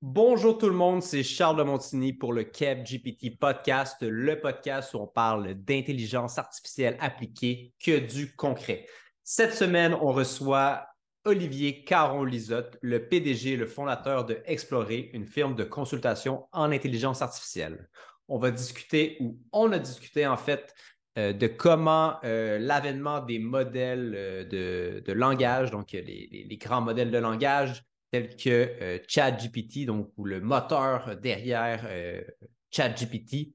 Bonjour tout le monde, c'est Charles de Montigny pour le Kev GPT podcast, le podcast où on parle d'intelligence artificielle appliquée que du concret. Cette semaine, on reçoit Olivier Caron-Lisotte, le PDG, le fondateur de Explorer, une firme de consultation en intelligence artificielle. On va discuter, ou on a discuté en fait, euh, de comment euh, l'avènement des modèles euh, de, langage, donc les, grands modèles de langage, tels que euh, ChatGPT, donc le moteur derrière euh, ChatGPT,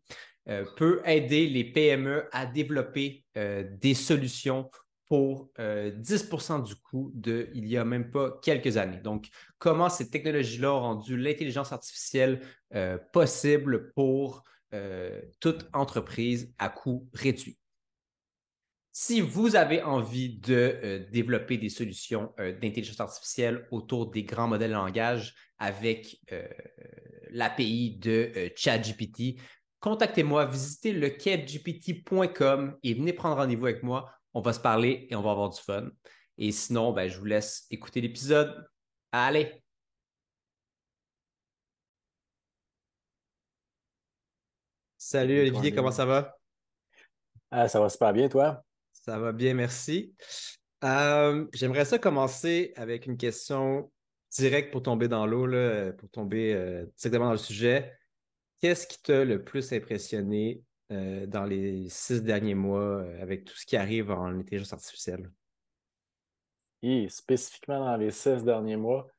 euh, peut aider les PME à développer des solutions pour 10% du coût de il y a même pas quelques années. Donc, comment ces technologies-là ont rendu l'intelligence artificielle possible pour toute entreprise à coût réduit? Si vous avez envie de euh, développer des solutions euh, d'intelligence artificielle autour des grands modèles de langage avec euh, l'API de ChatGPT, contactez-moi, visitez lequebgpt.com et venez prendre rendez-vous avec moi. On va se parler et on va avoir du fun. Et sinon, ben, je vous laisse écouter l'épisode. Allez! Salut Olivier, comment ça va? Ah, ça va super bien, toi? Ça va bien, merci. Euh, j'aimerais ça commencer avec une question directe pour tomber dans l'eau, pour tomber euh, directement dans le sujet. Qu'est-ce qui t'a le plus impressionné euh, dans les six derniers mois avec tout ce qui arrive en intelligence artificielle? Et spécifiquement dans les six derniers mois,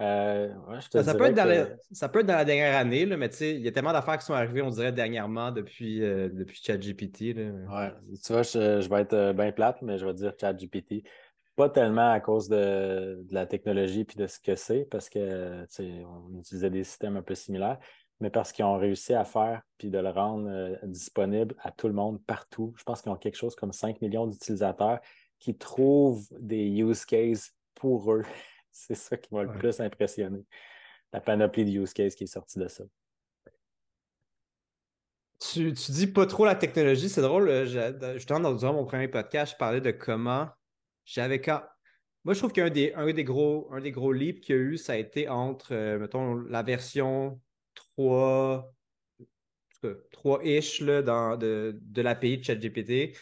euh, ça, peut être dans la, ça, peut être dans la, dernière année, là, mais il y a tellement d'affaires qui sont arrivées, on dirait, dernièrement depuis, euh, depuis ChatGPT. Ouais, tu vois, je, vais être euh, bien plate, mais je vais dire ChatGPT. Pas tellement à cause de, la technologie puis de ce que c'est, parce que on utilisait des systèmes un peu similaires, mais parce qu'ils ont réussi à faire puis de le rendre disponible à tout le monde partout. Je pense qu'ils ont quelque chose comme 5 millions d'utilisateurs qui trouvent des use cases pour eux. C'est ça qui m'a le plus impressionné. La panoplie de use cases qui est sortie de ça. Tu, tu dis pas trop la technologie, c'est drôle. Euh, justement, dans mon premier podcast, je parlais de comment j'avais quand. Moi, je trouve qu'un des, un des gros, un des gros leaps qu'il y a eu, ça a été entre, euh, mettons, la version 3, 3-ish de, de l'API de ChatGPT.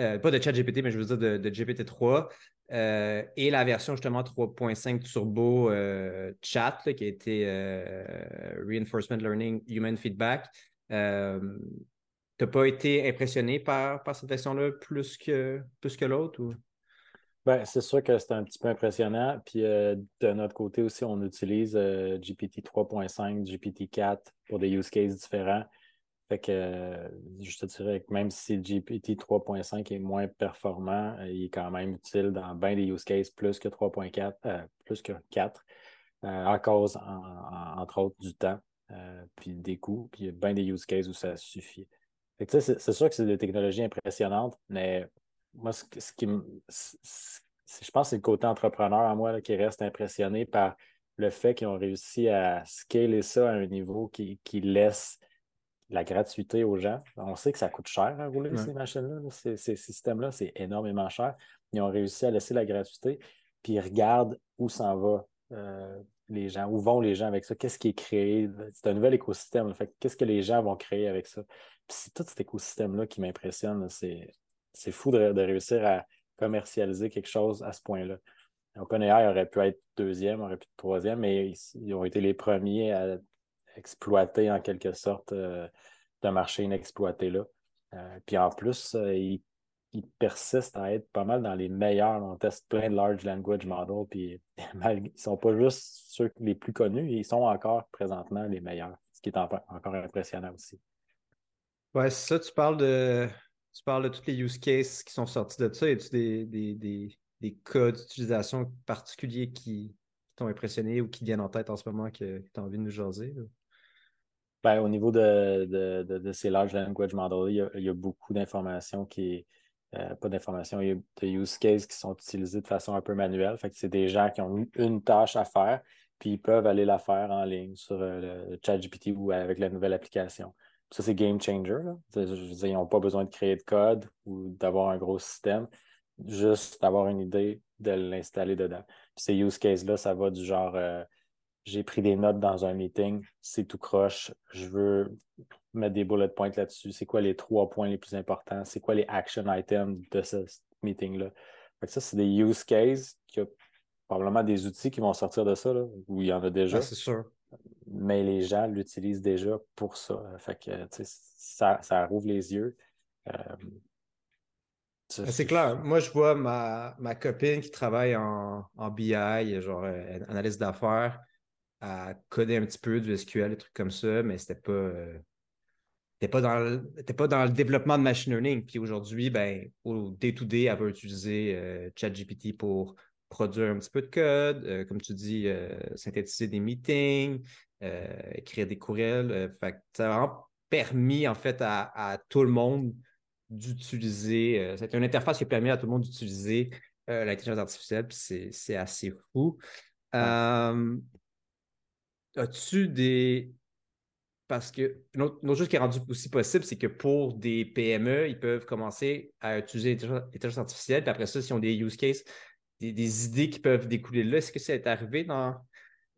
Euh, pas de ChatGPT, mais je veux dire de, de GPT-3. Euh, et la version justement 3.5 Turbo euh, Chat qui a été euh, Reinforcement Learning Human Feedback. tu n'as pas été impressionné par, par cette version-là plus que, plus que l'autre? Ben, c'est sûr que c'est un petit peu impressionnant. Puis de notre côté aussi, on utilise GPT 3.5, GPT 4 pour des use cases différents. Fait que euh, je te dirais que même si GPT 3.5 est moins performant, euh, il est quand même utile dans bien des use cases plus que 3.4, euh, plus que 4, à cause, entre autres, du temps, puis des coûts, puis il y a bien des use cases où ça suffit. c'est sûr que c'est des technologies impressionnantes, mais moi, ce, qui me. Je pense que c'est le côté entrepreneur à moi qui reste impressionné par le fait qu'ils ont réussi à scaler ça à un niveau qui, qui laisse la gratuité aux gens. On sait que ça coûte cher à rouler ces machines-là. Ces, systèmes-là, c'est énormément cher. Ils ont réussi à laisser la gratuité, puis ils regardent où s'en va euh, les gens, où vont les gens avec ça, qu'est-ce qui est créé. C'est un nouvel écosystème. Fait qu'est-ce que les gens vont créer avec ça? Puis c'est tout cet écosystème-là qui m'impressionne. C'est, fou de, réussir à commercialiser quelque chose à ce point-là. OpenAI aurait pu être deuxième, aurait pu être troisième, mais ils ont été les premiers à exploiter en quelque sorte euh, de marché inexploité là. Euh, puis en plus, euh, ils, persistent à être pas mal dans les meilleurs. On teste plein de large language models, puis ils ne sont pas juste ceux les plus connus, ils sont encore présentement les meilleurs, ce qui est encore impressionnant aussi. Ouais, c'est ça, tu parles de tu parles de tous les use cases qui sont sortis de ça. Y a-tu des, des, des, des cas d'utilisation particuliers qui, t'ont impressionné ou qui viennent en tête en ce moment que, tu as envie de nous jaser? Ben, au niveau de, de, ces large language models, il y a, beaucoup d'informations qui. Euh, pas d'informations, il y a des use cases qui sont utilisés de façon un peu manuelle. Fait que c'est des gens qui ont une tâche à faire, puis ils peuvent aller la faire en ligne sur euh, le ChatGPT ou avec la nouvelle application. ça, c'est game changer. ils n'ont pas besoin de créer de code ou d'avoir un gros système, juste d'avoir une idée de l'installer dedans. Puis ces use cases-là, ça va du genre. Euh, j'ai pris des notes dans un meeting, c'est tout croche, je veux mettre des bullet points là-dessus, c'est quoi les trois points les plus importants, c'est quoi les action items de ce meeting-là? Ça, c'est des use cases, qui a probablement des outils qui vont sortir de ça, là, où il y en a déjà. c'est sûr. Mais les gens l'utilisent déjà pour ça. Fait que, ça, ça rouvre les yeux. Euh, ben, c'est clair. Moi, je vois ma, ma copine qui travaille en, en BI, genre euh, analyse d'affaires, à coder un petit peu du SQL, des trucs comme ça, mais c'était pas. Euh, pas, dans le, pas dans le développement de machine learning. Puis aujourd'hui, ben, au day-to-day, elle va utiliser euh, ChatGPT pour produire un petit peu de code, euh, comme tu dis, synthétiser des meetings, écrire des courriels. fait ça a vraiment permis, en fait, à, à tout le monde d'utiliser. c'est une interface qui a permis à tout le monde d'utiliser l'intelligence artificielle, puis c'est assez fou. As-tu des. Parce que une autre, chose qui est rendue aussi possible, c'est que pour des PME, ils peuvent commencer à utiliser l'intelligence artificielle. Puis après ça, s'ils ont des use cases, des, idées qui peuvent découler là, est-ce que ça est arrivé dans,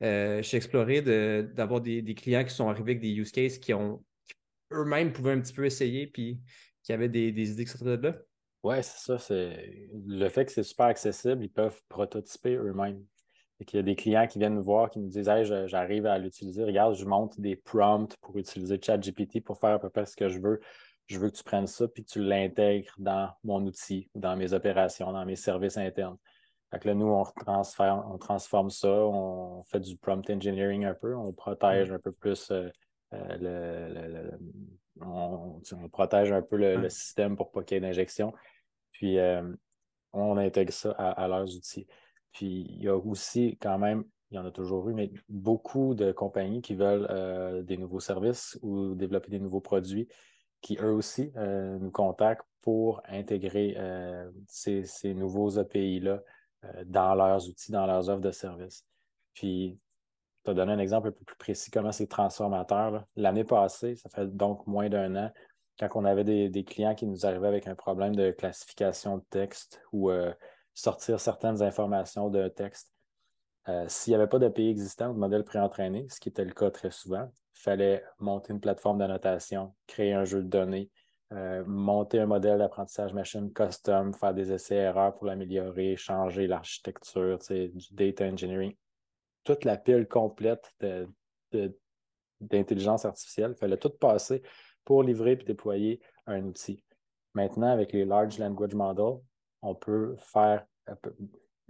euh, chez Explorer d'avoir des, clients qui sont arrivés avec des use cases qui ont eux-mêmes pouvaient un petit peu essayer puis qui avaient des, idées qui sortaient de là? Oui, c'est ça. Le fait que c'est super accessible, ils peuvent prototyper eux-mêmes. Et qu'il y a des clients qui viennent nous voir, qui nous disent Hey, j'arrive à l'utiliser. Regarde, je monte des prompts pour utiliser ChatGPT pour faire à peu près ce que je veux. Je veux que tu prennes ça puis que tu l'intègres dans mon outil, dans mes opérations, dans mes services internes. Fait là, nous, on, transfère, on transforme ça, on fait du prompt engineering un peu, on protège mm. un peu plus euh, euh, le, on, protège un peu le, système pour pas qu'il y ait d'injection. Puis euh, on intègre ça à leurs outils. Puis il y a aussi quand même, il y en a toujours eu, mais beaucoup de compagnies qui veulent euh, des nouveaux services ou développer des nouveaux produits qui eux aussi euh, nous contactent pour intégrer euh, ces, nouveaux API-là dans leurs outils, dans leurs offres de services. Puis, tu as donné un exemple un peu plus précis comment c'est transformateur. L'année passée, ça fait donc moins d'un an, quand on avait des, des, clients qui nous arrivaient avec un problème de classification de texte ou sortir certaines informations d'un texte. Euh, s'il n'y avait pas d'API existant de modèle préentraîné, ce qui était le cas très souvent, il fallait monter une plateforme d'annotation, créer un jeu de données, euh, monter un modèle d'apprentissage machine custom, faire des essais-erreurs pour l'améliorer, changer l'architecture, du data engineering. Toute la pile complète d'intelligence artificielle, il fallait tout passer pour livrer et déployer un outil. Maintenant, avec les Large Language Models, on peut faire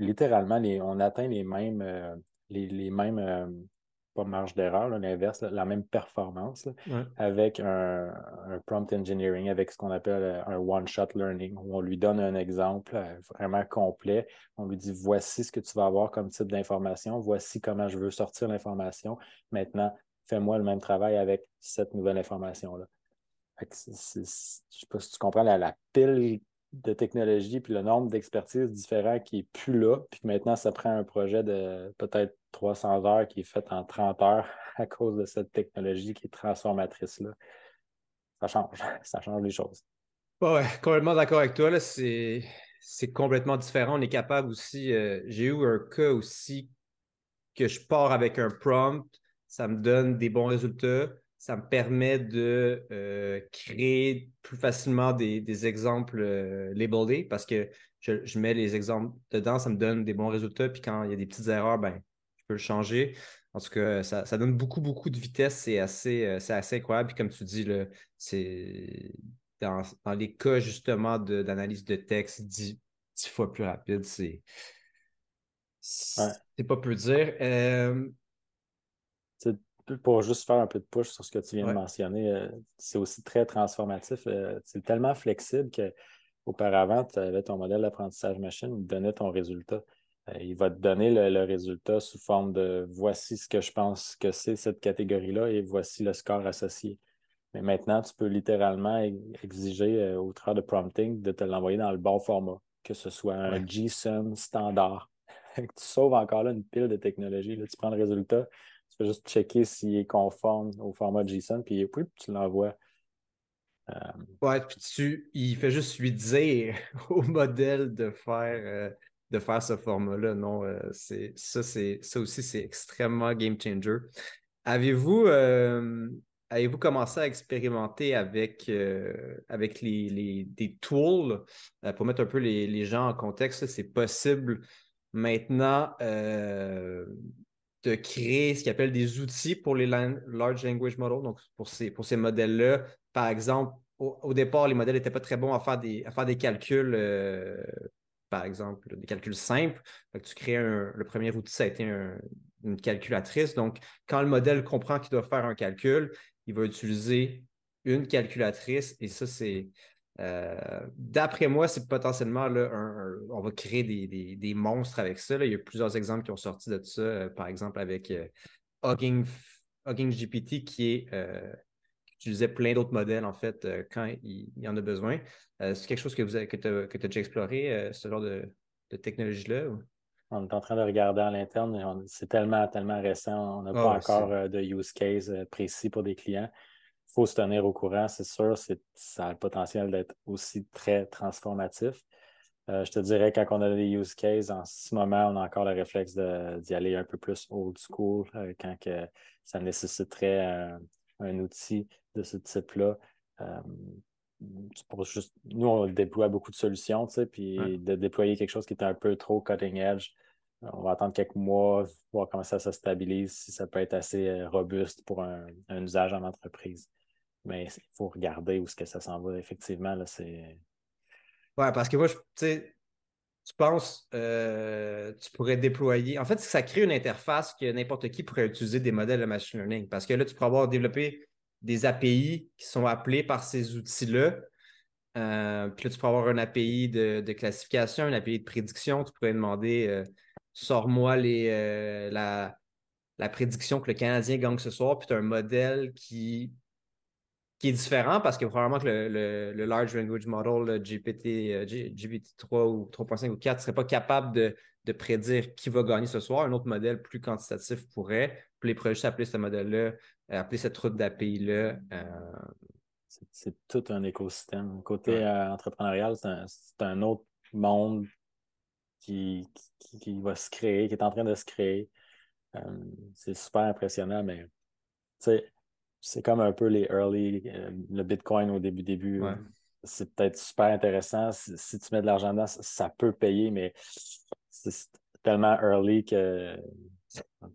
littéralement, on atteint les mêmes, euh, les, mêmes euh, pas marge d'erreur, l'inverse, la même performance avec un, prompt engineering, avec ce qu'on appelle euh, un one-shot learning, où on lui donne un exemple vraiment complet. On lui dit voici ce que tu vas avoir comme type d'information, voici comment je veux sortir l'information. Maintenant, fais-moi le même travail avec cette nouvelle information-là. Je ne sais pas si tu comprends la, la pile de technologie puis le nombre d'expertises différents qui n'est plus là, puis que maintenant, ça prend un projet de peut-être 300 heures qui est fait en 30 heures à cause de cette technologie qui est transformatrice-là. Ça change, ça change les choses. Ouais, complètement d'accord avec toi. C'est, complètement différent. On est capable aussi. Euh, j'ai eu un cas aussi que je pars avec un prompt, ça me donne des bons résultats ça me permet de euh, créer plus facilement des, exemples euh, labelés parce que je, mets les exemples dedans, ça me donne des bons résultats. Puis quand il y a des petites erreurs, ben, je peux le changer. En tout cas, ça, donne beaucoup, beaucoup de vitesse. C'est assez, euh, assez incroyable. Puis comme tu dis, c'est dans, les cas justement d'analyse de, texte dix, fois plus rapide, c'est. C'est pas peu dire pour juste faire un peu de push sur ce que tu viens de mentionner, euh, c'est aussi très transformatif. Euh, c'est tellement flexible qu'auparavant, tu avais ton modèle d'apprentissage machine, il te donnait ton résultat. Euh, il va te donner le, résultat sous forme de voici ce que je pense que c'est cette catégorie-là et voici le score associé. Mais maintenant, tu peux littéralement exiger au travers de prompting de te l'envoyer dans le bon format, que ce soit un JSON standard. tu sauves encore là une pile de technologies. Là, tu prends le résultat, juste checker s'il est conforme au format JSON, puis tu l'envoies. Euh, ouais, puis tu, il fait juste lui dire au modèle de faire, euh, de faire ce format-là. Non, euh, ça, ça aussi, c'est extrêmement game changer. Avez-vous euh, avez-vous commencé à expérimenter avec, avec les, des tools? Pour mettre un peu les, gens en contexte? C'est possible maintenant de créer ce qu'ils appellent des outils pour les large language models, donc pour ces, pour ces modèles-là. Par exemple, au, départ, les modèles n'étaient pas très bons à faire des, à faire des calculs par exemple, des calculs simples. tu crées le premier outil, ça a été une calculatrice. Donc, quand le modèle comprend qu'il doit faire un calcul, il va utiliser une calculatrice et ça, c'est. Euh, d'après moi, c'est potentiellement là, on va créer des, monstres avec ça. Il y a plusieurs exemples qui ont sorti de ça, euh, par exemple avec euh, Hugging, GPT qui est utilisait plein d'autres modèles, en fait, euh, quand il, y en a besoin. Euh, c'est quelque chose que, vous avez, que tu as, déjà exploré, euh, ce genre de, technologie-là? On est en train de regarder à l'interne, c'est tellement, tellement récent, on n'a pas ah, encore de use case précis pour des clients. Il faut se tenir au courant, c'est sûr, ça a le potentiel d'être aussi très transformatif. je te dirais, quand on a des use cases, en ce moment, on a encore le réflexe d'y aller un peu plus old school, quand que ça nécessiterait un outil de ce type-là. Euh, juste, nous, on déploie beaucoup de solutions, tu sais, puis de déployer quelque chose qui est un peu trop cutting edge, on va attendre quelques mois, voir comment ça se stabilise, si ça peut être assez euh, robuste pour un, usage en entreprise. Mais il faut regarder où est-ce que ça s'en va. Effectivement, là. Ouais, parce que moi, tu sais, tu penses, euh, tu pourrais déployer. En fait, ça crée une interface que n'importe qui pourrait utiliser des modèles de machine learning. Parce que là, tu pourrais avoir développé des API qui sont appelés par ces outils-là. Euh, puis là, tu pourrais avoir un API de, classification, un API de prédiction. Tu pourrais demander euh, sors-moi la, la, prédiction que le Canadien gagne ce soir. Puis tu as un modèle qui qui est différent parce que probablement que le, Large Language Model, GPT, GPT 3 ou 3.5 ou 4 ne serait pas capable de, prédire qui va gagner ce soir. Un autre modèle plus quantitatif pourrait. Puis les juste appeler ce modèle-là, euh, appeler cette route d'API-là. Euh, c'est tout un écosystème. Côté euh, entrepreneurial, c'est un, autre monde qui, qui, va se créer, qui est en train de se créer. c'est super impressionnant, mais tu sais, c'est comme un peu les early, euh, le Bitcoin au début, début. C'est peut-être super intéressant. Si, tu mets de l'argent dedans, ça, peut payer, mais c'est tellement early que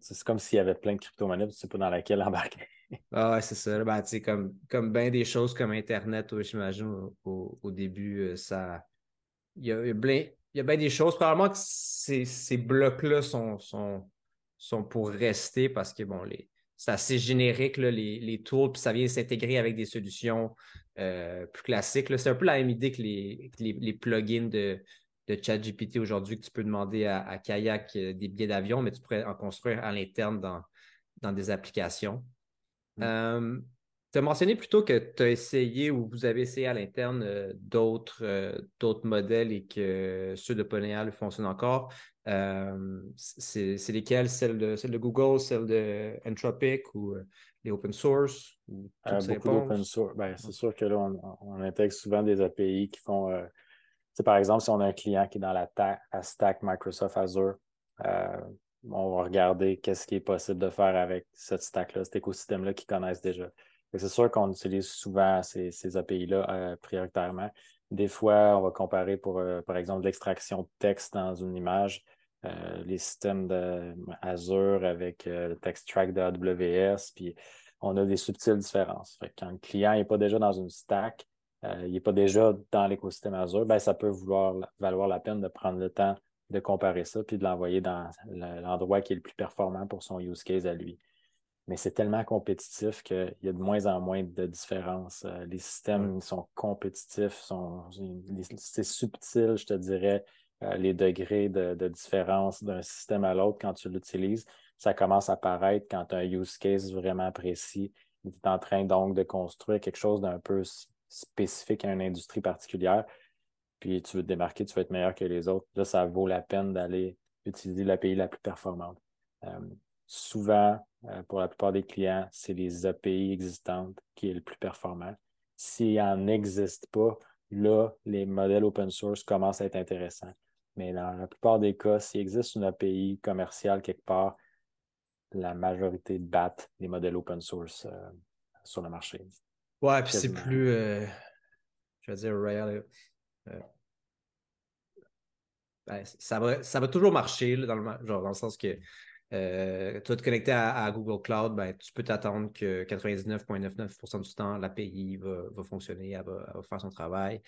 c'est comme s'il y avait plein de crypto-monnaies, tu sais pas dans laquelle embarquer. ah ouais, c'est ça. Ben, comme, comme bien des choses comme Internet, j'imagine, au, début, euh, ça. Il y a, bien, il y a bien des choses. Probablement que ces, ces blocs-là sont, sont, sont pour rester parce que bon, les, c'est assez générique, les, les, tools, puis ça vient s'intégrer avec des solutions euh, plus classiques. C'est un peu la même idée que les, les, plugins de, de ChatGPT aujourd'hui, que tu peux demander à, Kayak euh, des billets d'avion, mais tu pourrais en construire à l'interne dans, dans des applications. Mm. Euh, tu as mentionné plutôt que tu as essayé ou vous avez essayé à l'interne d'autres, d'autres modèles et que ceux de Polyal fonctionnent encore. Euh, c'est de, celle de Google, celles de Entropic ou euh, les open source? Ou euh, beaucoup d'open source. Ben, c'est sûr que là, on, intègre souvent des API qui font. par exemple, si on a un client qui est dans la, stack Microsoft Azure, on va regarder qu'est-ce qui est possible de faire avec cette stack-là, cet écosystème-là qu'ils connaissent déjà. C'est sûr qu'on utilise souvent ces, API-là prioritairement. Des fois, on va comparer pour, par exemple, l'extraction de texte dans une image. Euh, les systèmes d'Azure avec euh, le Text Track de AWS, puis on a des subtiles différences. quand le client n'est pas déjà dans une stack, euh, il n'est pas déjà dans l'écosystème Azure, ben, ça peut vouloir valoir la peine de prendre le temps de comparer ça puis de l'envoyer dans l'endroit qui est le plus performant pour son use case à lui. Mais c'est tellement compétitif qu'il y a de moins en moins de différences. les systèmes sont compétitifs, sont, c'est subtil, je te dirais. Euh, les degrés de, différence d'un système à l'autre quand tu l'utilises. Ça commence à apparaître quand tu as un use case vraiment précis. Tu es en train donc de construire quelque chose d'un peu spécifique à une industrie particulière. Puis tu veux te démarquer, tu veux être meilleur que les autres. Là, ça vaut la peine d'aller utiliser l'API la plus performante. Euh, souvent, euh, pour la plupart des clients, c'est les API existantes qui est le plus performant. S'il n'en existe pas, là, les modèles open source commencent à être intéressants Mais dans la plupart des cas, s'il existe une API commerciale quelque part, la majorité battent les modèles open source euh, sur le marché. Ouais, puis c'est plus, euh, je vais dire, real. Euh, ben, ça, va, ça va toujours marcher, dans, le, genre, dans le sens que euh, tu vas te connecter à, Google Cloud, ben, tu peux t'attendre que 99,99% du temps, l'API va, va fonctionner, elle va, faire son travail.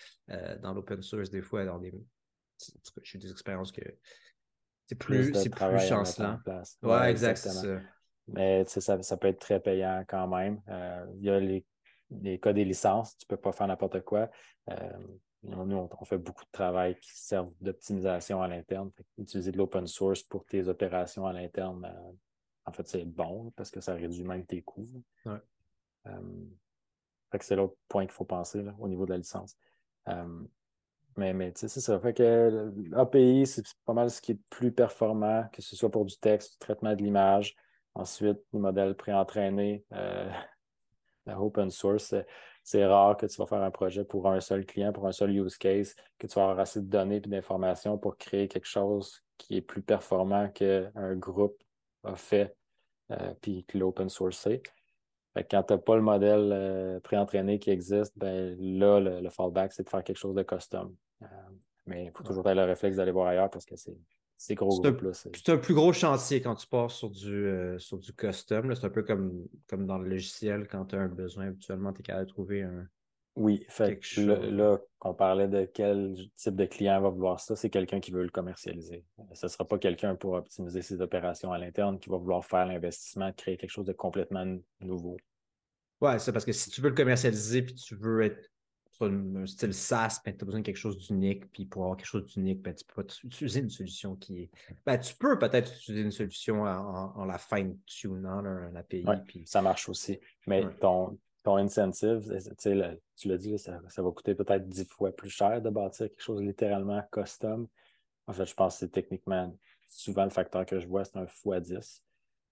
dans l'open source, des fois, dans des. J'ai des expériences que c'est plus, c'est plus chancelant. Ouais, exact, Mais ça, ça peut être très payant quand même. Euh, il y a les, les, cas des licences, tu ne peux pas faire n'importe quoi. Euh, nous, on, fait beaucoup de travail qui servent d'optimisation à l'interne. Utiliser de l'open source pour tes opérations à l'interne, euh, en fait, c'est bon parce que ça réduit même tes coûts. Ouais. c'est l'autre point qu'il faut penser au niveau de la licence. Mais, mais tu sais, c'est ça. Fait que l'API, c'est pas mal ce qui est plus performant, que ce soit pour du texte, du traitement de l'image. Ensuite, les modèles préentraînés, euh, la open source, c'est rare que tu vas faire un projet pour un seul client, pour un seul use case, que tu vas avoir assez de données et d'informations pour créer quelque chose qui est plus performant qu'un groupe a fait, euh, puis que l'open source c'est quand tu n'as pas le modèle euh, préentraîné qui existe, ben là, le, fallback, c'est de faire quelque chose de custom. Euh, mais il faut toujours avoir le réflexe d'aller voir ailleurs parce que c'est gros C'est un plus gros chantier quand tu pars sur du, euh, sur du custom. C'est un peu comme, comme dans le logiciel, quand tu as un besoin, habituellement, tu es capable de trouver un. Oui, fait là, on parlait de quel type de client va vouloir ça, c'est quelqu'un qui veut le commercialiser. Ce ne sera pas quelqu'un pour optimiser ses opérations à l'interne qui va vouloir faire l'investissement, créer quelque chose de complètement nouveau. Ouais, c'est parce que si tu veux le commercialiser puis tu veux être un style SaaS, ben, tu as besoin de quelque chose d'unique. Puis pour avoir quelque chose d'unique, ben, tu peux pas utiliser une solution qui est. Ben, tu peux peut-être utiliser une solution en, la fine-tunant, un API. puis... Ça marche aussi. Mais ton, ton incentive, tu l'as dit, ça, va coûter peut-être dix fois plus cher de bâtir quelque chose littéralement custom. En fait, je pense que c'est techniquement souvent le facteur que je vois, c'est un x 10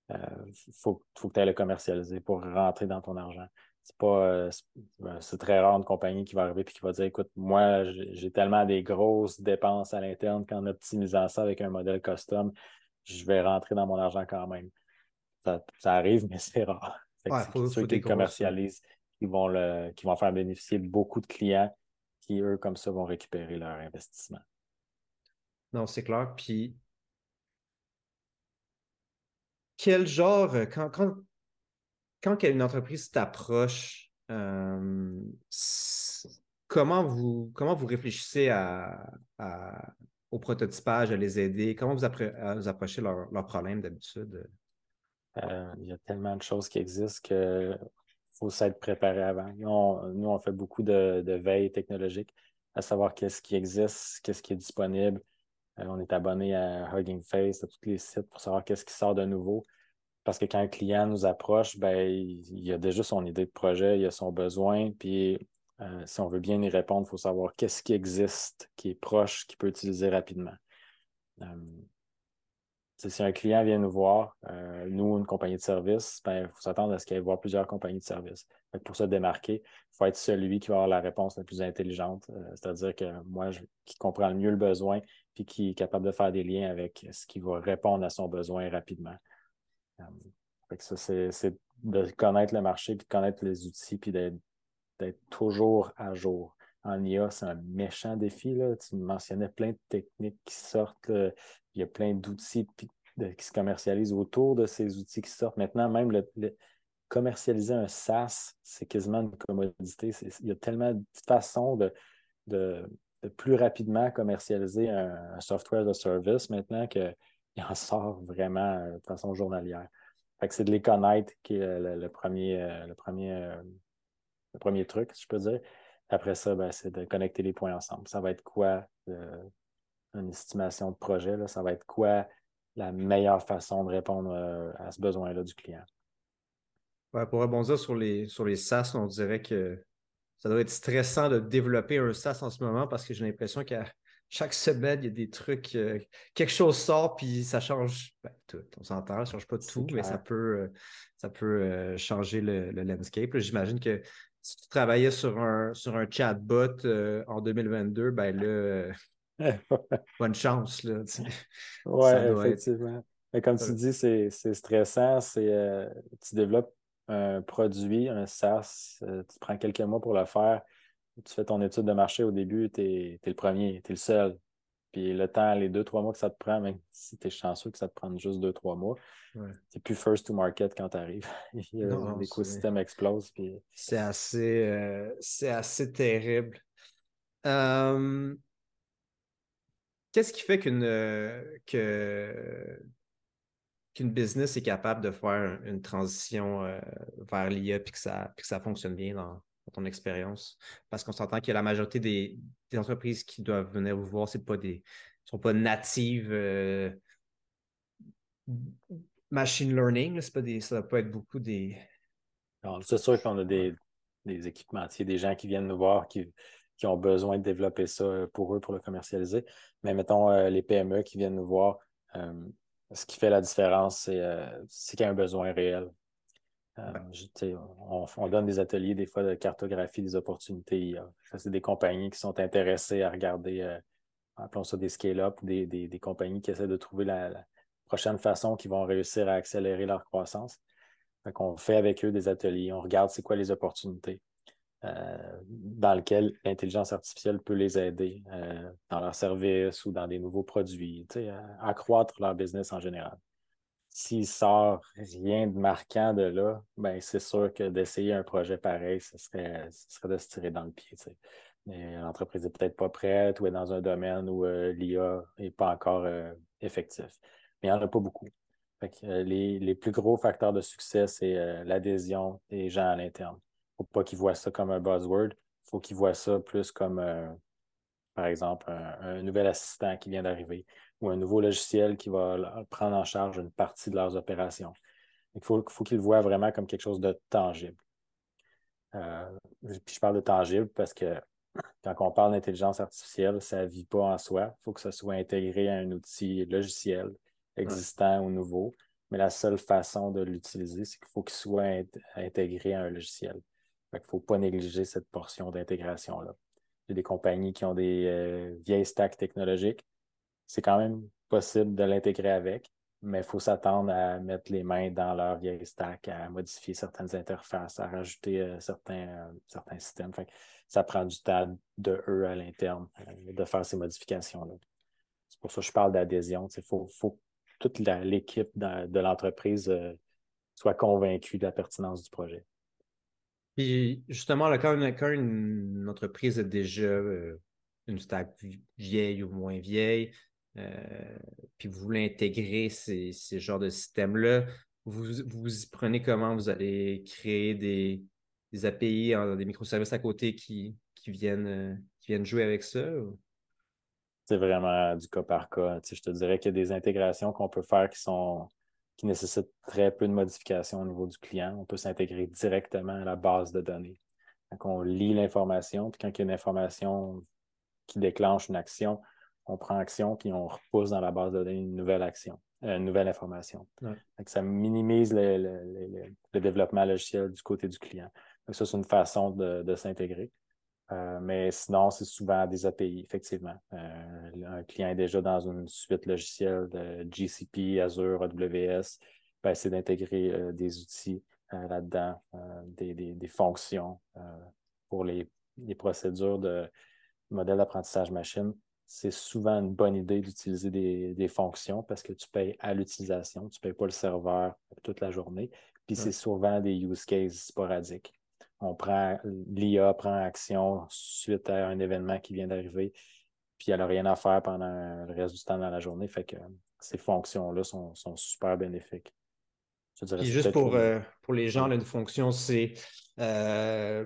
il euh, faut, que tu ailles le commercialiser pour rentrer dans ton argent. C'est pas euh, ben, c'est très rare une compagnie qui va arriver et qui va dire écoute, moi, j'ai tellement des grosses dépenses à l'interne qu'en optimisant ça avec un modèle custom, je vais rentrer dans mon argent quand même. Ça, arrive, mais c'est rare. ceux qui commercialisent, qui vont, le, qui vont faire bénéficier beaucoup de clients qui, eux, comme ça, vont récupérer leur investissement. Non, c'est clair. Puis quel genre, euh, quand, quand, quand une entreprise t'approche, euh, comment, vous, comment vous réfléchissez au prototypage, à les aider? Comment vous, approchez leurs leur problèmes d'habitude? Euh, il y a tellement de choses qui existent qu'il faut s'être préparé avant. Nous on, fait beaucoup de, de veille technologique, à savoir qu'est-ce qui existe, qu'est-ce qui est disponible, euh, on est abonné à Hugging Face, à tous les sites pour savoir qu'est-ce qui sort de nouveau. Parce que quand un client nous approche, ben, il, a déjà son idée de projet, il a son besoin, puis euh, si on veut bien y répondre, il faut savoir qu'est-ce qui existe, qui est proche, qu'il peut utiliser rapidement. Euh, si un client vient nous voir, nous, une compagnie de service, ben, il faut s'attendre à ce qu'il y ait plusieurs compagnies de service. Pour se démarquer, il faut être celui qui va avoir la réponse la plus intelligente, c'est-à-dire que moi, qui comprend le mieux le besoin, puis qui est capable de faire des liens avec ce qui va répondre à son besoin rapidement. Euh, ça, c'est de connaître le marché, puis de connaître les outils, puis d'être toujours à jour. En IA, c'est un méchant défi. Là. Tu mentionnais plein de techniques qui sortent. Il y a plein d'outils qui se commercialisent autour de ces outils qui sortent. Maintenant, même le, commercialiser un SaaS, c'est quasiment une commodité. Il y a tellement de façons de plus rapidement commercialiser un, software de service maintenant qu'il en sort vraiment euh, de façon journalière. c'est de les connaître qui est le, premier, euh, le, premier, euh, le premier truc, si je peux dire. Après ça, ben, c'est de connecter les points ensemble. Ça va être quoi une estimation de projet? Ça va être quoi la meilleure façon de répondre à ce besoin-là du client? pour rebondir sur les, sur les SaaS, on dirait que ça doit être stressant de développer un SaaS en ce moment parce que j'ai l'impression qu'à chaque semaine, il y a des trucs, euh, quelque chose sort, puis ça change ben, tout. On s'entend, ça ne change pas tout, mais ça peut, euh, ça peut euh, changer le, landscape. J'imagine que si tu travaillais sur un, sur un chatbot en 2022, ben là, bonne chance. Là, oui, effectivement. Mais comme tu dis, c'est stressant. C'est euh, tu développes un produit, un SaaS, euh, tu prends quelques mois pour le faire. Tu fais ton étude de marché au début, tu es, le premier, tu es le seul. Puis le temps, les deux, trois mois que ça te prend, même si tu es chanceux que ça te prenne juste deux, trois mois, tu n'es plus first to market quand tu arrives. L'écosystème explose. Puis... C'est assez, euh, assez terrible. Euh, qu'est-ce qui fait qu'une que, qu'une business est capable de faire une transition euh, vers l'IA et que ça, que ça fonctionne bien dans, ton expérience? Parce qu'on s'entend que la majorité des, entreprises qui doivent venir vous voir, c'est pas des sont pas natives euh, machine learning. Pas des, ça ne va pas être beaucoup des. C'est sûr qu'on a des, des équipementiers, des gens qui viennent nous voir, qui, qui ont besoin de développer ça euh, pour eux, pour le commercialiser. Mais mettons, les PME qui viennent nous voir, ce qui fait la différence, c'est qu'il y a un besoin réel. Euh, on, donne des ateliers des fois de cartographie des opportunités. C'est des compagnies qui sont intéressées à regarder, euh, appelons ça des scale-up, des, des, compagnies qui essaient de trouver la, prochaine façon qu'ils vont réussir à accélérer leur croissance. on fait avec eux des ateliers, on regarde c'est quoi les opportunités euh, dans lesquelles l'intelligence artificielle peut les aider dans leurs services ou dans des nouveaux produits, à accroître leur business en général s'il sort rien de marquant de là, ben c'est sûr que d'essayer un projet pareil, ce serait, serait de se tirer dans le pied. L'entreprise n'est peut-être pas prête ou est dans un domaine où euh, l'IA n'est pas encore euh, effectif. Mais il n'y en a pas beaucoup. Euh, les, plus gros facteurs de succès, c'est l'adhésion des gens à l'interne. Il ne faut pas qu'ils voient ça comme un buzzword. Il faut qu'ils voient ça plus comme, par exemple, un nouvel assistant qui vient d'arriver ou un nouveau logiciel qui va prendre en charge une partie de leurs opérations. Il faut, qu'ils le voient vraiment comme quelque chose de tangible. Euh, puis je parle de tangible parce que quand on parle d'intelligence artificielle, ça ne vit pas en soi. Il faut que ça soit intégré à un outil logiciel existant ou nouveau. Mais la seule façon de l'utiliser, c'est qu'il faut qu'il soit intégré à un logiciel. Il ne faut pas négliger cette portion d'intégration-là. Il y a des compagnies qui ont des euh, vieilles stacks technologiques c'est quand même possible de l'intégrer avec, mais il faut s'attendre à mettre les mains dans leur vieille stack, à modifier certaines interfaces, à rajouter euh, certains, euh, certains systèmes. ça prend du temps de eux à l'interne euh, de faire ces modifications-là. C'est pour ça que je parle d'adhésion. Il faut, que toute l'équipe de, l'entreprise soit convaincue de la pertinence du projet. Puis justement, quand, une, entreprise a déjà une stack vieille ou moins vieille, puis vous voulez intégrer ces, ces genres de systèmes-là, vous, vous y prenez comment? Vous allez créer des, des API, des microservices à côté qui, qui, viennent, euh, qui viennent jouer avec ça? C'est vraiment du cas par cas. je te dirais qu'il y a des intégrations qu'on peut faire qui sont qui nécessitent très peu de modifications au niveau du client. On peut s'intégrer directement à la base de données. Donc, on lit l'information, puis quand il y a une information qui déclenche une action, on prend action, puis on repousse dans la base de données une nouvelle action, euh, une nouvelle information. ça minimise le, développement logiciel du côté du client. Donc, ça, c'est une façon de, s'intégrer. Euh, mais sinon, c'est souvent des API, effectivement. Euh, un client est déjà dans une suite logicielle de GCP, Azure, AWS. Ben, c'est d'intégrer des outils là-dedans, des, fonctions pour les, les procédures de modèle d'apprentissage machine c'est souvent une bonne idée d'utiliser des, fonctions parce que tu payes à l'utilisation, tu ne payes pas le serveur toute la journée. Puis c'est souvent des use cases sporadiques. On prend, l'IA prend action suite à un événement qui vient d'arriver, puis elle n'a rien à faire pendant le reste du temps dans la journée. Fait que ces fonctions-là sont, super bénéfiques. juste pour, euh, pour les gens, une fonction, c'est euh,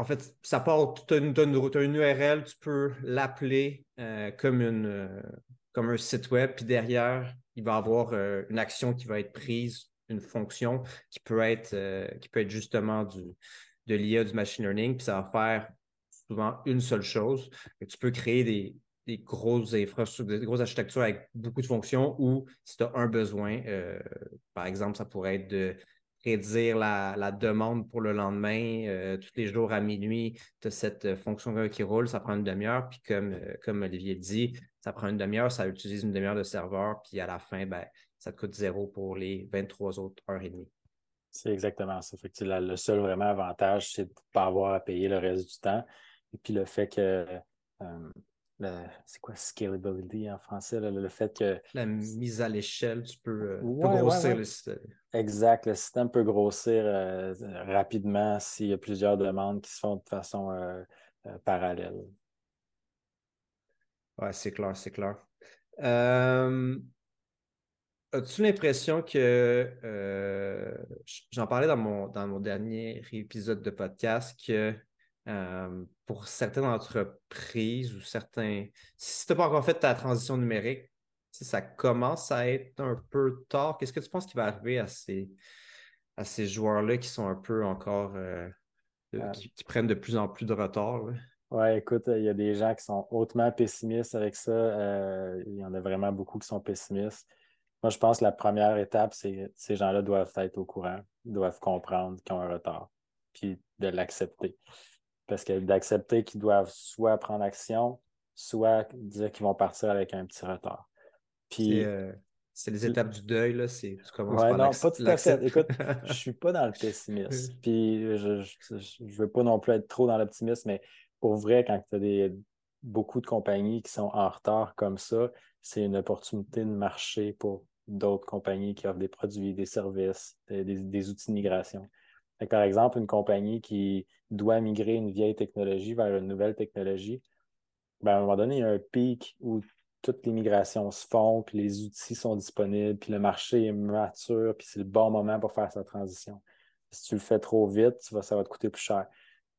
en fait, ça part, tu as, une, URL, tu peux l'appeler euh, comme, euh, comme un site web, puis derrière, il va y avoir euh, une action qui va être prise, une fonction qui peut être, qui peut être justement du, de l'IA, du machine learning, puis ça va faire souvent une seule chose. tu peux créer des, des grosses infrastructures, des grosses architectures avec beaucoup de fonctions ou si tu as un besoin, par exemple, ça pourrait être de prédire la, demande pour le lendemain. Euh, tous les jours à minuit, tu as cette fonction qui roule, ça prend une demi-heure. Puis comme, euh, comme Olivier dit, ça prend une demi-heure, ça utilise une demi-heure de serveur. Puis à la fin, ben, ça te coûte zéro pour les 23 autres heures et demie. C'est exactement ça. Fait le seul vraiment avantage, c'est de ne pas avoir à payer le reste du temps. Et puis le fait que euh, c'est quoi scalability en français? le fait que. La mise à l'échelle, tu peux, euh, grossir le système. Exact. Le système peut grossir euh, rapidement s'il y a plusieurs demandes qui se font de façon euh, parallèle. Ouais, c'est clair, c'est clair. As-tu l'impression que j'en parlais dans mon, dans mon dernier épisode de podcast que euh, pour certaines entreprises ou certains. Si tu n'as pas encore fait ta transition numérique, ça commence à être un peu tard. Qu'est-ce que tu penses qui va arriver à ces, à ces joueurs-là qui sont un peu encore. Euh, qui, prennent de plus en plus de retard? Oui, écoute, il y a des gens qui sont hautement pessimistes avec ça. Euh, il y en a vraiment beaucoup qui sont pessimistes. Moi, je pense que la première étape, c'est ces gens-là doivent être au courant, doivent comprendre qu'ils ont un retard, puis de l'accepter. Parce que d'accepter qu'ils doivent soit prendre action, soit dire qu'ils vont partir avec un petit retard. Puis. C'est euh, les étapes du deuil, là. Tu commences ouais, non, pas tout à fait. Écoute, je ne suis pas dans le pessimisme. Puis je ne veux pas non plus être trop dans l'optimisme, mais pour vrai, quand tu as des, beaucoup de compagnies qui sont en retard comme ça, c'est une opportunité de marché pour d'autres compagnies qui offrent des produits, des services, des outils de migration par exemple, une compagnie qui doit migrer une vieille technologie vers une nouvelle technologie, ben, à un moment donné, il y a un pic où toutes les migrations se font, puis les outils sont disponibles, puis le marché est mature, puis c'est le bon moment pour faire sa transition. Si tu le fais trop vite, ça va te coûter plus cher.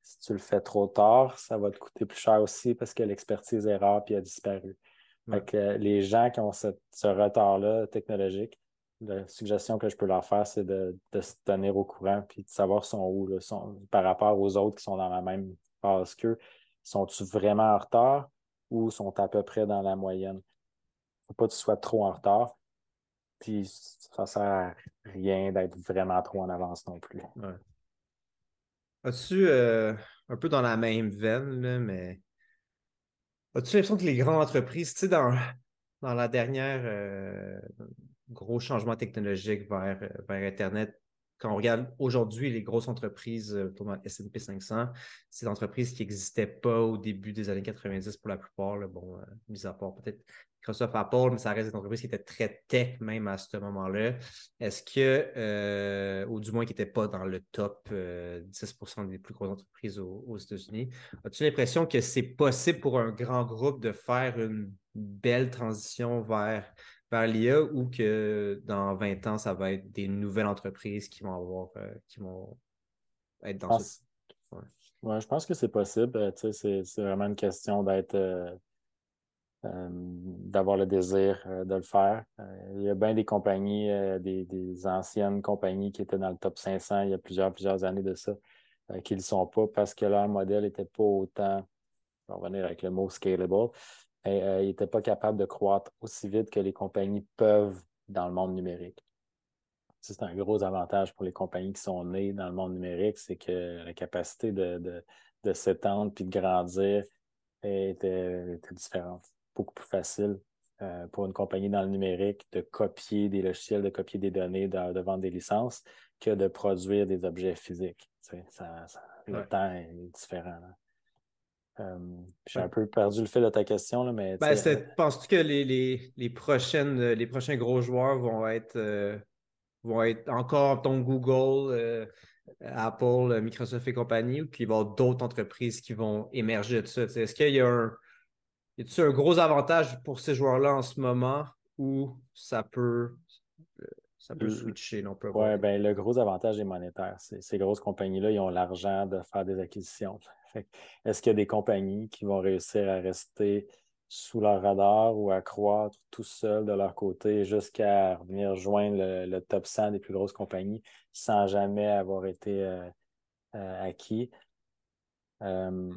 Si tu le fais trop tard, ça va te coûter plus cher aussi parce que l'expertise est rare puis a disparu. les gens qui ont ce retard-là technologique, la suggestion que je peux leur faire, c'est de, se tenir au courant puis de savoir son où, par rapport aux autres qui sont dans la même phase qu'eux. Sont-ils vraiment en retard ou sont à peu près dans la moyenne? Faut pas que tu sois trop en retard. Puis ça ne sert à rien d'être vraiment trop en avance non plus. As-tu, euh, un peu dans la même veine, mais as-tu l'impression que les grandes entreprises, tu sais, dans, dans la dernière, euh, gros changements technologiques vers, euh, vers Internet. Quand on regarde aujourd'hui les grosses entreprises euh, S&P 500, c'est des entreprises qui n'existaient pas au début des années 90 pour la plupart. bon, euh, mis à part peut-être Microsoft, Apple, mais ça reste des entreprises qui étaient très tech même à ce moment-là. Est-ce que, ou du moins qui n'étaient pas dans le top 10% des plus grosses entreprises aux, aux États-Unis, as-tu l'impression que c'est possible pour un grand groupe de faire une belle transition vers par l'IA ou que dans 20 ans, ça va être des nouvelles entreprises qui vont avoir, euh, qui vont être dans ce. Ouais. je pense que c'est possible. Euh, c'est, vraiment une question d'être euh, d'avoir le désir de le faire. il y a bien des compagnies, des, anciennes compagnies qui étaient dans le top 500 il y a plusieurs, plusieurs années de ça, qui ne le sont pas parce que leur modèle n'était pas autant, on va revenir avec le mot scalable, euh, il n'était pas capable de croître aussi vite que les compagnies peuvent dans le monde numérique. C'est un gros avantage pour les compagnies qui sont nées dans le monde numérique, c'est que la capacité de, s'étendre puis de grandir était, différente, beaucoup plus facile euh, pour une compagnie dans le numérique de copier des logiciels, de copier des données, de, vendre des licences, que de produire des objets physiques. le temps est différent. J'ai un peu perdu le fil de ta question, mais. Ben, penses-tu que les, prochaines, les prochains gros joueurs vont être, euh, vont être encore ton Google, euh, Apple, Microsoft et compagnie, ou qu'il va y avoir d'autres entreprises qui vont émerger de ça? Est-ce qu'il y a un, un gros avantage pour ces joueurs-là en ce moment ou ça peut, ça peut switcher? Oui, ben, le gros avantage est monétaire. Ces grosses compagnies-là, ils ont l'argent de faire des acquisitions. Est-ce qu'il y a des compagnies qui vont réussir à rester sous leur radar ou à croître tout seul de leur côté jusqu'à venir joindre le, top 100 des plus grosses compagnies sans jamais avoir été euh, euh, acquis? Euh,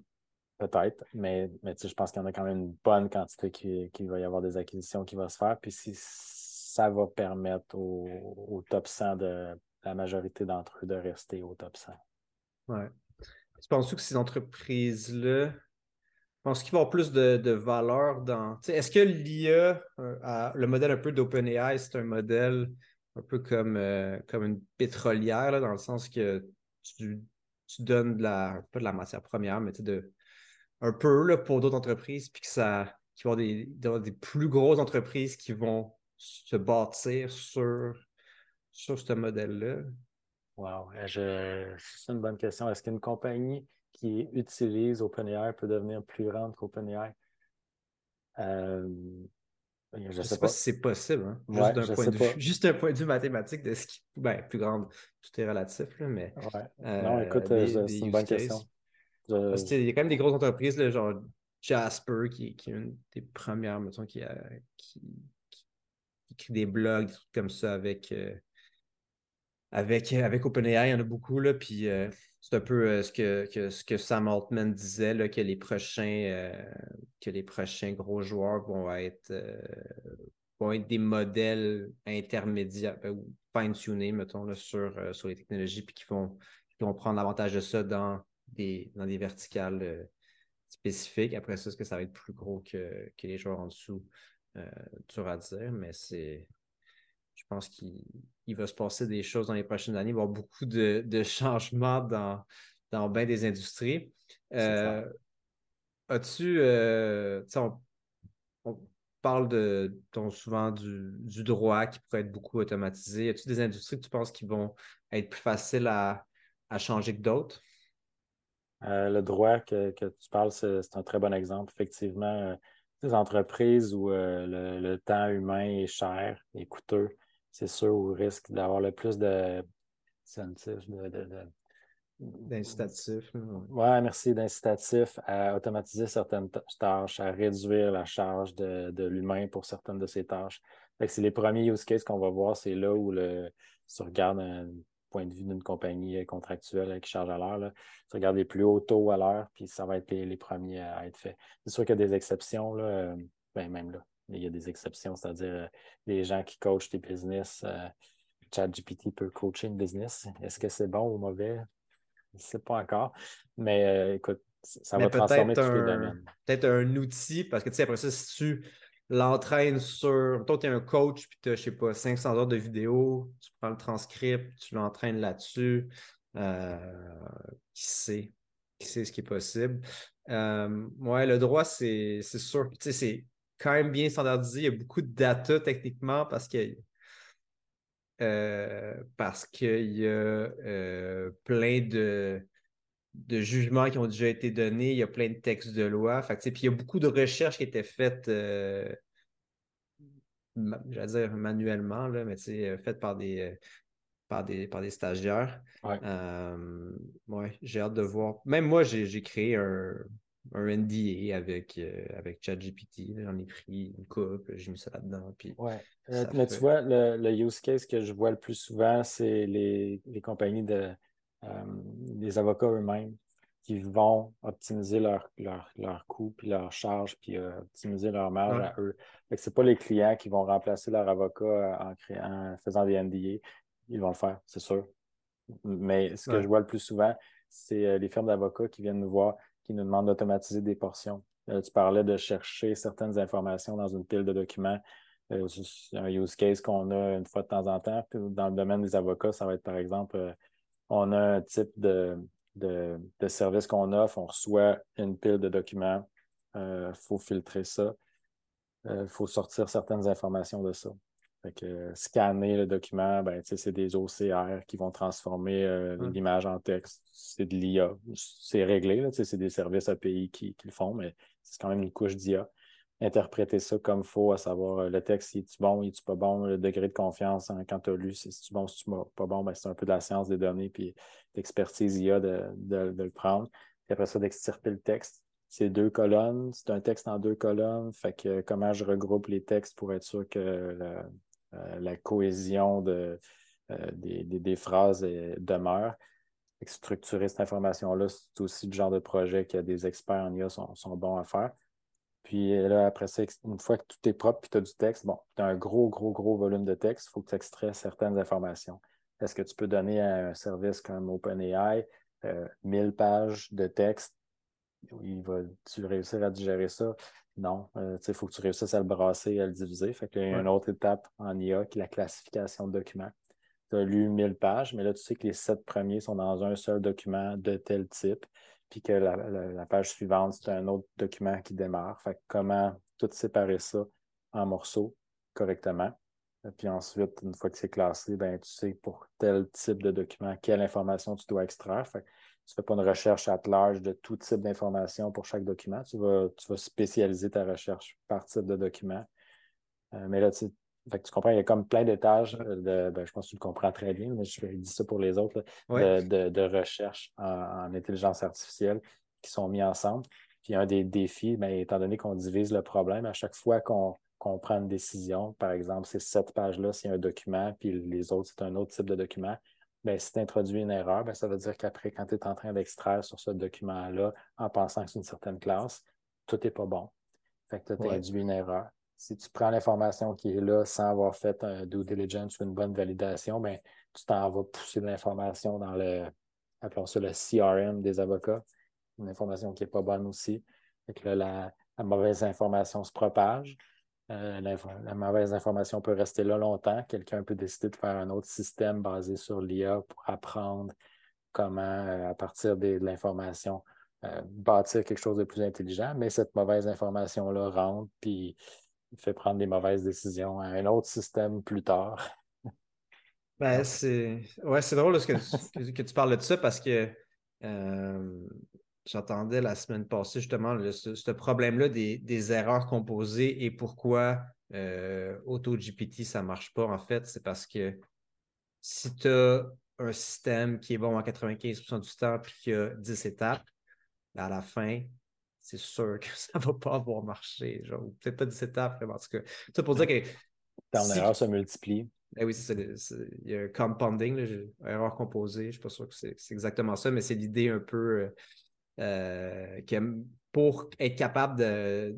peut-être, mais, je pense qu'il y en a quand même une bonne quantité qui, va y avoir des acquisitions qui vont se faire. Puis si ça va permettre au, top 100 de la majorité d'entre eux de rester au top 100. Ouais. Tu penses que ces entreprises-là, penses qu'il va y avoir plus de, valeur dans. Est-ce que l'IA, euh, le modèle un peu d'OpenAI, c'est un modèle un peu comme, euh, comme une pétrolière, dans le sens que tu, donnes de la, pas de la matière première, mais de, un peu là, pour d'autres entreprises, puis que ça qui vont des, des plus grosses entreprises qui vont se bâtir sur, sur ce modèle-là? Wow, c'est une bonne question. Est-ce qu'une compagnie qui utilise OpenAI peut devenir plus grande qu'OpenAI? Euh, je ne sais, pas, si c'est possible. Hein. Juste, d'un point de vue, juste un point de vue mathématique de ce qui. Ben, plus grande, tout est relatif, là, mais. non, écoute, euh, c'est une bonne question. Il y a quand même des grosses entreprises, là, genre Jasper, qui, qui, est une des premières, mettons, qui, a, qui, écrit des blogs, des trucs comme ça avec, euh, avec, avec OpenAI. Il y en a beaucoup, là, puis euh, c'est un peu euh, ce, que, ce que Sam Altman disait, là, que, les prochains, que les prochains gros joueurs vont être, vont être des modèles intermédiaires ben, ou fine-tunés, mettons, là, sur, sur les technologies, puis qui vont, prendre l'avantage de ça dans des, dans des verticales spécifiques. Après ça, est-ce que ça va être plus gros que, que les joueurs en dessous? Euh, dur à dire, mais c'est. Je pense qu'il va se passer des choses dans les prochaines années. Il va y avoir beaucoup de, changements dans, dans bien des industries. Euh, as-tu. Euh, on, parle de, souvent du, droit qui pourrait être beaucoup automatisé. As-tu des industries que tu penses qui vont être plus faciles à, changer que d'autres? le droit que, que tu parles, c'est un très bon exemple. Effectivement, entreprises où euh, le, temps humain est cher et coûteux, c'est sûr, on risque d'avoir le plus de d'incitatifs. Oui, merci, d'incitatifs à automatiser certaines tâches, à réduire la charge de, l'humain pour certaines de ces tâches. C'est les premiers use cases qu'on va voir, c'est là où le, si on regarde un point de vue d'une compagnie contractuelle qui charge à l'heure. Tu regardes les plus hauts taux à l'heure, puis ça va être les, premiers à être faits. C'est sûr qu'il y a des exceptions, là, euh, ben, même là, il y a des exceptions, c'est-à-dire euh, les gens qui coachent des business. Euh, ChatGPT peut coacher une business. Est-ce que c'est bon ou mauvais? Je ne sais pas encore. Mais écoute, ça va transformer tous les domaines. Peut-être un outil, parce que tu sais, après ça, si tu l'entraîne sur. Toi, tu es un coach, puis tu as, je sais pas, 500 heures de vidéo, tu prends le transcript, tu l'entraînes là-dessus. Euh, qui sait? Qui sait ce qui est possible? Euh, ouais, le droit, c'est sûr. Tu sais, c'est quand même bien standardisé. Il y a beaucoup de data techniquement parce que. Euh, parce qu'il y a plein de, de jugements qui ont déjà été donnés, il y a plein de textes de loi. Fait puis il y a beaucoup de recherches qui étaient faites, euh, dire manuellement, là, mais euh, faites par des, euh, par des, par des stagiaires. Ouais. j'ai hâte de voir. Même moi, j'ai créé un, un NDA avec, avec ChatGPT. J'en ai pris une coupe, j'ai mis ça là-dedans. Ouais. mais tu vois, le, use case que je vois le plus souvent, c'est les, les compagnies de euh, les avocats eux-mêmes qui vont optimiser leurs leur, leur coûts, puis leurs charges, puis euh, optimiser leur marge à eux. Ce n'est pas les clients qui vont remplacer leur avocat euh, en, créant, faisant des NDA. Ils vont le faire, c'est sûr. Mais ce que je vois le plus souvent, c'est les firmes d'avocats qui viennent nous voir, qui nous demandent d'automatiser des portions. tu parlais de chercher certaines informations dans une pile de documents. c'est un use case qu'on a une fois de temps en temps. dans le domaine des avocats, ça va être par exemple on a un type de, service qu'on offre, on reçoit une pile de documents, il euh, faut filtrer ça, il euh, faut sortir certaines informations de ça. Scanner le document, ben, c'est des OCR qui vont transformer euh, l'image en texte. C'est de l'IA. C'est réglé, c'est des services API qui, qui le font, mais c'est quand même une couche d'IA interpréter ça comme il faut, à savoir euh, le texte, est-tu bon, est-tu pas bon, le degré de confiance hein, quand tu as lu, si tu bon, si tu pas bon, ben, c'est un peu de la science des données, puis d'expertise IA de, de, le prendre. Puis après ça, d'extirper le texte. C'est deux colonnes, c'est un texte en deux colonnes, fait que comment je regroupe les textes pour être sûr que la, euh, cohésion de, euh, des, phrases demeure. Structurer cette information-là, c'est aussi le genre de projet que des experts en IA sont, sont bons à faire. Puis euh, là, après ça, une fois que tout est propre, puis tu as du texte, bon, tu as un gros, gros, gros volume de texte, il faut que tu extrais certaines informations. est-ce que tu peux donner à un service comme OpenAI 1000 pages de texte? Il va-tu réussir à digérer ça? Non. il faut que tu réussisses à le brasser et à le diviser. Fait qu'il y a une autre étape en IA qui est la classification de documents tu as lu 1000 pages, mais là, tu sais que les sept premiers sont dans un seul document de tel type, puis que la, page suivante, c'est un autre document qui démarre. Fait comment tout séparer ça en morceaux correctement? Puis ensuite, une fois que c'est classé, ben, tu sais pour tel type de document, quelle information tu dois extraire. Fait tu ne fais pas une recherche à large de tout type d'information pour chaque document. Tu vas, tu vas spécialiser ta recherche par type de document. Euh, mais là, tu fait que tu comprends, il y a comme plein d'étages de, ben, je pense que tu le comprends très bien, mais je dis ça pour les autres, de, recherche en, intelligence artificielle qui sont mis ensemble. Puis un des défis, ben, étant donné qu'on divise le problème, à chaque fois qu'on prend une décision, par exemple, ces sept pages-là, c'est un document, puis les autres, c'est un autre type de document. Bien, si tu introduis une erreur, bien, ça veut dire qu'après, quand tu es en train d'extraire sur ce document-là en pensant que c'est une certaine classe, tout n'est pas bon. Fait que tu as introduit une erreur si tu prends l'information qui est là sans avoir fait un due diligence ou une bonne validation, ben, tu t'en vas pousser l'information dans le, appelons ça le CRM des avocats, une information qui n'est pas bonne aussi. la, mauvaise information se propage. Euh, la, mauvaise information peut rester là longtemps. Quelqu'un peut décider de faire un autre système basé sur l'IA pour apprendre comment, euh, à partir de, l'information, euh, bâtir quelque chose de plus intelligent. Mais cette mauvaise information-là rentre, puis fait prendre des mauvaises décisions à un autre système plus tard. Ben, c'est ouais, drôle que, que, tu parles de ça parce que j'entendais la semaine passée justement ce, problème-là des, erreurs composées et pourquoi euh, AutoGPT, ça ne marche pas. En fait, c'est parce que si tu as un système qui est bon à 95% du temps et qui a 10 étapes, ben, à la fin, c'est sûr que ça ne va pas avoir marché. Genre, peut-être pas 17 étapes, vraiment. En tout cas, ça pour dire que. Ton erreur se multiplie. Eh oui, c'est Il y a un compounding, là, erreur composée. Je ne suis pas sûr que c'est exactement ça, mais c'est l'idée un peu euh, que pour être capable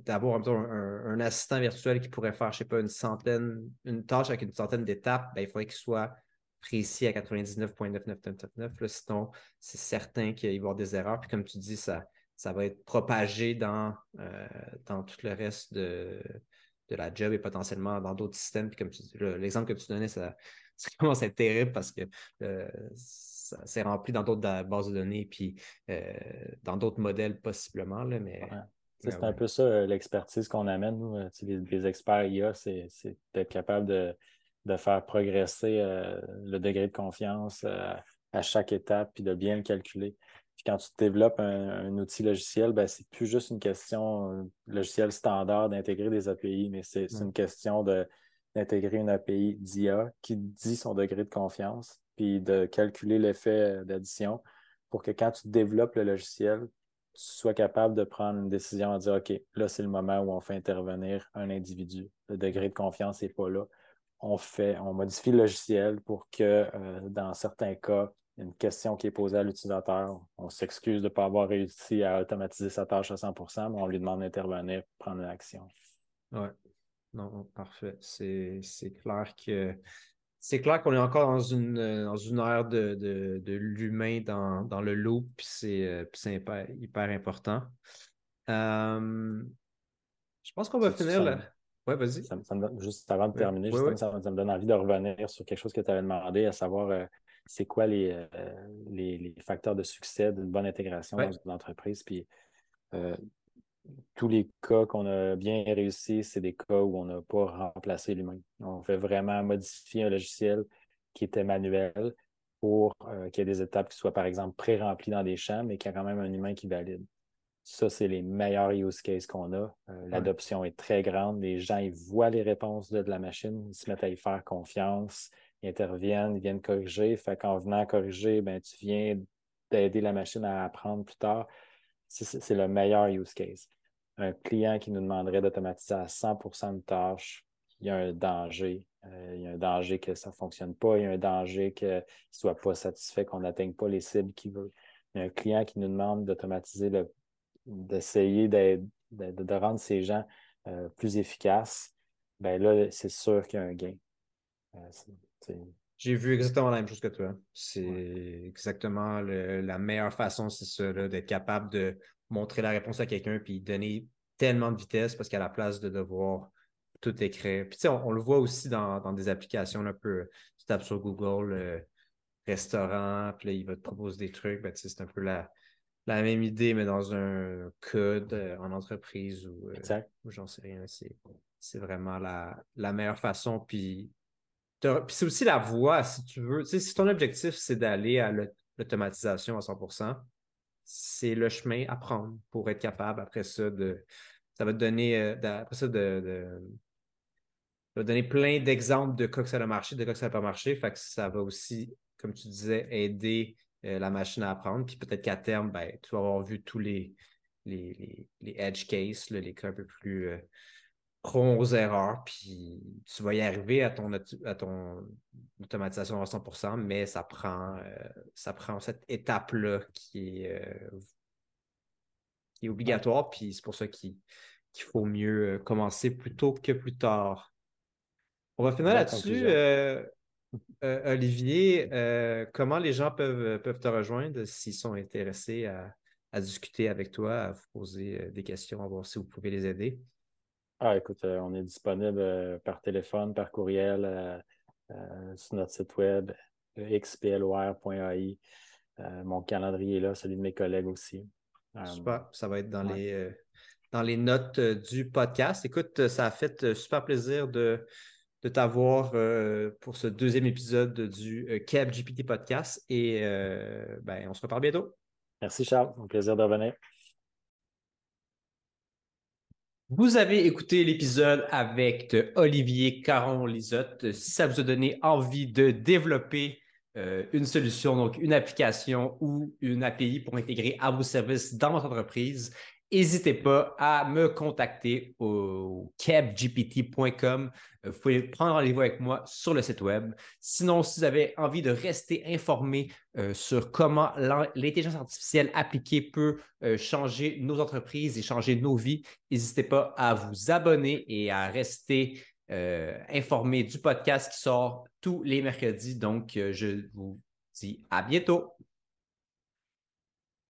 d'avoir un, un, assistant virtuel qui pourrait faire, je sais pas, une centaine, une tâche avec une centaine d'étapes, ben, il faudrait qu'il soit précis à 99.9999. Sinon, c'est certain qu'il va y avoir des erreurs. Puis comme tu dis, ça, ça va être propagé dans, euh, dans tout le reste de, de, la job et potentiellement dans d'autres systèmes. Puis comme l'exemple que tu donnais, ça, commence à être terrible parce que euh, c'est rempli dans d'autres bases de données puis euh, dans d'autres modèles possiblement. Là, mais, C'est un peu ça l'expertise qu'on amène, nous, les, experts IA, c'est d'être capable de, de, faire progresser le degré de confiance à chaque étape puis de bien le calculer. Puis quand tu développes un, outil logiciel, ben, c'est plus juste une question euh, logiciel standard d'intégrer des API, mais c'est une question d'intégrer une API d'IA qui dit son degré de confiance, puis de calculer l'effet d'addition pour que quand tu développes le logiciel, tu sois capable de prendre une décision à dire OK, là, c'est le moment où on fait intervenir un individu. Le degré de confiance n'est pas là. On fait, on modifie le logiciel pour que euh, dans certains cas, une question qui est posée à l'utilisateur. On s'excuse de ne pas avoir réussi à automatiser sa tâche à 100% mais on lui demande d'intervenir, prendre une action. Oui. Non, parfait. C'est clair que c'est clair qu'on est encore dans une, dans une ère de, l'humain dans, le loop, puis c'est euh, hyper, important. Euh, je pense qu'on va finir là. Oui, vas-y. juste avant de terminer, Ça, me donne envie de revenir sur quelque chose que tu avais demandé, à savoir euh, c'est quoi euh, les, les, facteurs de succès d'une bonne intégration dans une entreprise. Puis euh, tous les cas qu'on a bien réussi, c'est des cas où on n'a pas remplacé l'humain. On fait vraiment modifier un logiciel qui était manuel pour euh, qu'il y ait des étapes qui soient, par exemple, pré-remplies dans des champs, mais qu'il y a quand même un humain qui valide. Ça, c'est les meilleurs use cases qu'on a. L'adoption est très grande. Les gens, ils voient les réponses de, de, la machine, ils se mettent à y faire confiance ils interviennent, ils viennent corriger. Fait qu'en venant corriger, ben, tu viens d'aider la machine à apprendre plus tard. C'est le meilleur use case. Un client qui nous demanderait d'automatiser à 100% de tâches, il y a un danger. Euh, il y a un danger que ça ne fonctionne pas. Il y a un danger qu'il ne soit pas satisfait, qu'on n'atteigne pas les cibles qu'il veut. Il y a un client qui nous demande d'automatiser, d'essayer de, rendre ces gens euh, plus efficaces. Ben là, c'est sûr qu'il y a un gain. Euh, J'ai vu exactement la même chose que toi. C'est exactement la meilleure façon, c'est ça, d'être capable de montrer la réponse à quelqu'un puis donner tellement de vitesse parce qu'à la place de devoir tout écrire. Puis, on, on, le voit aussi dans, des applications un peu. Tu tapes sur Google, le restaurant, puis là, il va te proposer des trucs. Ben, c'est un peu la, la même idée, mais dans un code euh, en entreprise ou, euh, j'en sais rien. C'est vraiment la, la, meilleure façon. Puis, c'est aussi la voie, si tu veux. si ton objectif, c'est d'aller à l'automatisation à 100 c'est le chemin à prendre pour être capable après ça de. Ça va te donner, euh, après ça, de, donner plein d'exemples de cas que ça a marché, de cas que ça n'a pas marché. Fait que ça va aussi, comme tu disais, aider euh, la machine à apprendre. Puis peut-être qu'à terme, ben, tu vas avoir vu tous les, les, edge cases, les cas un peu plus euh, aux erreurs. Puis tu vas y arriver à ton, à ton automatisation à 100%, mais ça prend, euh, ça prend cette étape-là qui est, qui est obligatoire. Puis c'est pour ça qu'il faut mieux commencer plus tôt que plus tard. On va finir là-dessus. Euh, Olivier, euh, comment les gens peuvent, peuvent te rejoindre s'ils sont intéressés à, discuter avec toi, à vous poser euh, des questions, à voir si vous pouvez les aider? Ah, écoute, on est disponible par téléphone, par courriel, sur notre site web, xplor.ai. mon calendrier est là, celui de mes collègues aussi. Super, ça va être dans, les, dans les notes du podcast. Écoute, ça a fait super plaisir de de t'avoir euh, pour ce deuxième épisode du euh, CAB GPT Podcast. Et euh, ben, on se reparle bientôt. Merci Charles, un plaisir de revenir. Vous avez écouté l'épisode avec Olivier Caron-Lisotte. Si ça vous a donné envie de développer une solution, donc une application ou une API pour intégrer à vos services dans votre entreprise, N'hésitez pas à me contacter au cabgpt.com. Vous pouvez prendre rendez-vous avec moi sur le site web. Sinon, si vous avez envie de rester informé euh, sur comment l'intelligence artificielle appliquée peut euh, changer nos entreprises et changer nos vies, n'hésitez pas à vous abonner et à rester euh, informé du podcast qui sort tous les mercredis. Donc, je vous dis à bientôt.